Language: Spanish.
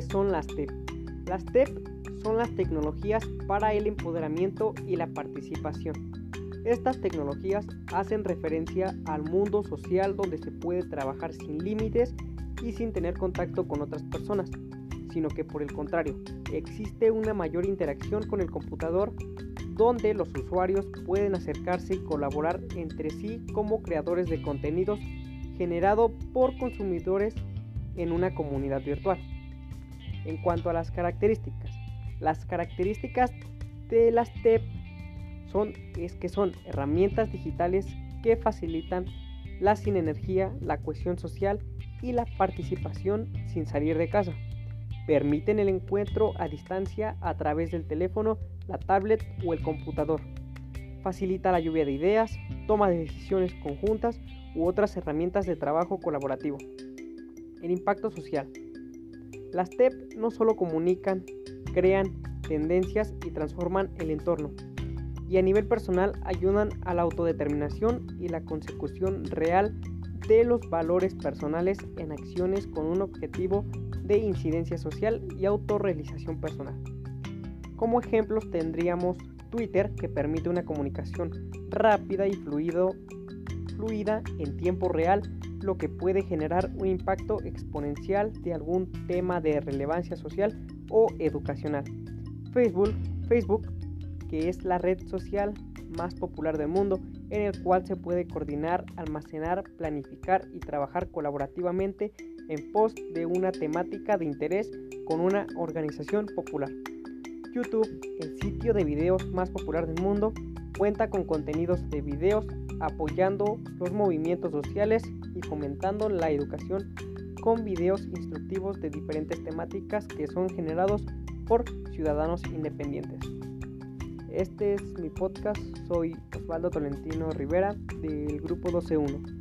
son las TEP? Las TEP son las tecnologías para el empoderamiento y la participación. Estas tecnologías hacen referencia al mundo social donde se puede trabajar sin límites y sin tener contacto con otras personas, sino que por el contrario, existe una mayor interacción con el computador donde los usuarios pueden acercarse y colaborar entre sí como creadores de contenidos generado por consumidores en una comunidad virtual. En cuanto a las características, las características de las TEP son, es que son herramientas digitales que facilitan la sin energía, la cohesión social y la participación sin salir de casa. Permiten el encuentro a distancia a través del teléfono, la tablet o el computador. Facilita la lluvia de ideas, toma de decisiones conjuntas u otras herramientas de trabajo colaborativo. El impacto social. Las TEP no solo comunican, crean tendencias y transforman el entorno, y a nivel personal ayudan a la autodeterminación y la consecución real de los valores personales en acciones con un objetivo de incidencia social y autorrealización personal. Como ejemplos tendríamos Twitter, que permite una comunicación rápida y fluida en tiempo real, lo que puede generar un impacto exponencial de algún tema de relevancia social o educacional. Facebook, Facebook que es la red social más popular del mundo, en el cual se puede coordinar, almacenar, planificar y trabajar colaborativamente en pos de una temática de interés con una organización popular. YouTube, el sitio de videos más popular del mundo, cuenta con contenidos de videos apoyando los movimientos sociales fomentando la educación con videos instructivos de diferentes temáticas que son generados por ciudadanos independientes. Este es mi podcast, soy Osvaldo Tolentino Rivera del grupo 121.